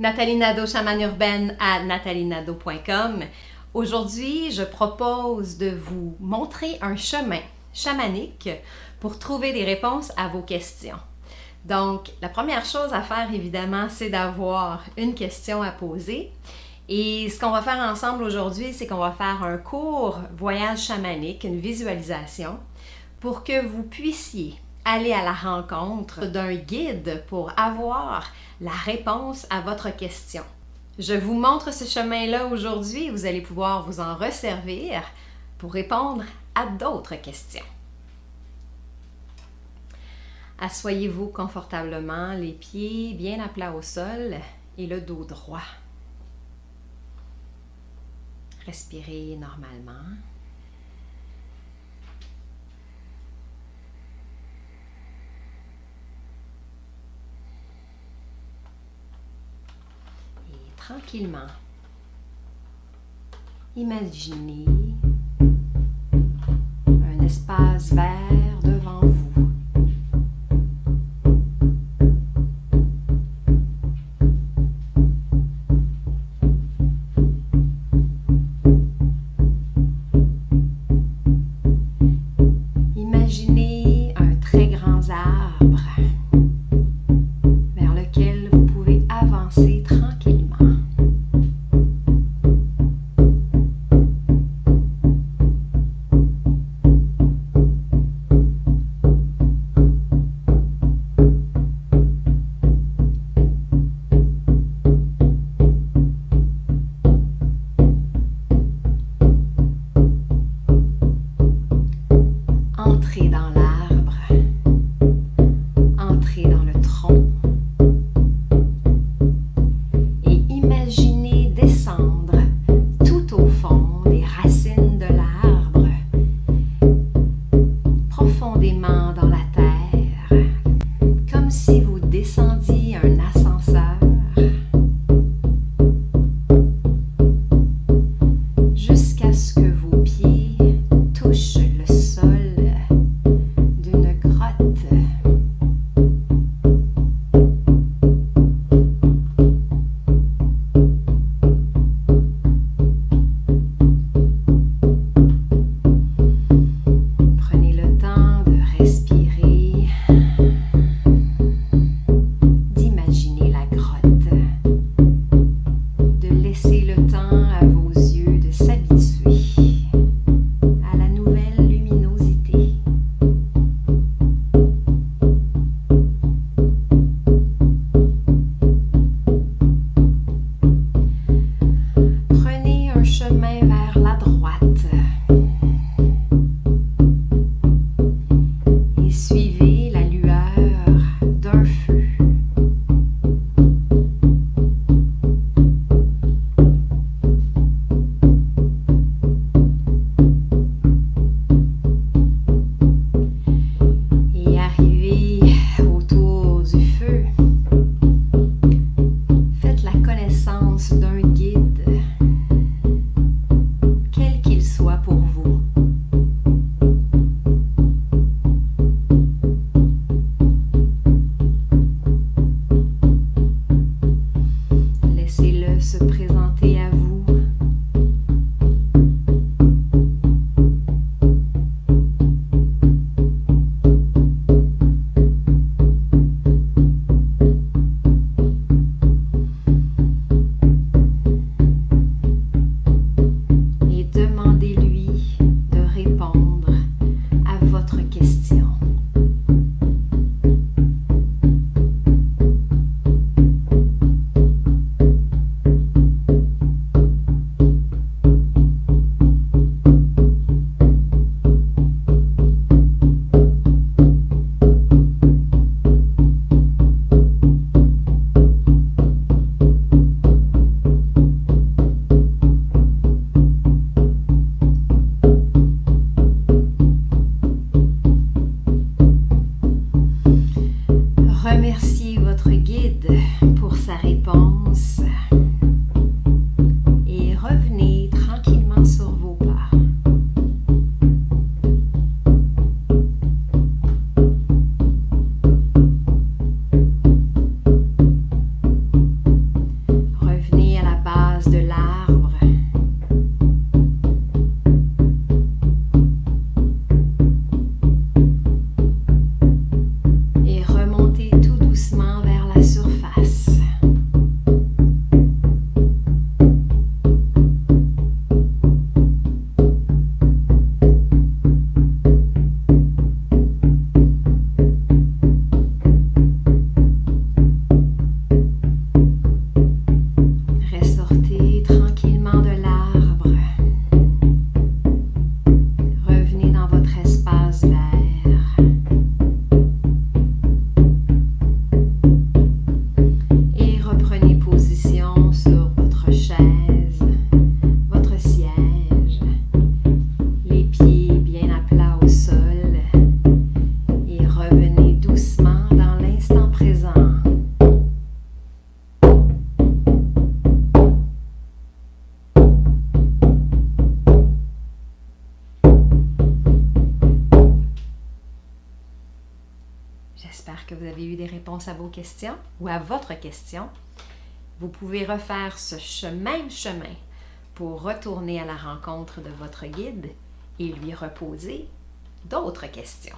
Nathalie Nadeau, chamane urbaine à nathalienadeau.com. Aujourd'hui, je propose de vous montrer un chemin chamanique pour trouver des réponses à vos questions. Donc, la première chose à faire, évidemment, c'est d'avoir une question à poser. Et ce qu'on va faire ensemble aujourd'hui, c'est qu'on va faire un court voyage chamanique, une visualisation, pour que vous puissiez aller à la rencontre d'un guide pour avoir la réponse à votre question. Je vous montre ce chemin-là aujourd'hui vous allez pouvoir vous en resservir pour répondre à d'autres questions. Assoyez-vous confortablement, les pieds bien à plat au sol et le dos droit. Respirez normalement. Tranquillement. Imaginez un espace vert devant vous. main vers la droite. remercier votre guide pour sa réponse. J'espère que vous avez eu des réponses à vos questions ou à votre question. Vous pouvez refaire ce même chemin pour retourner à la rencontre de votre guide et lui reposer d'autres questions.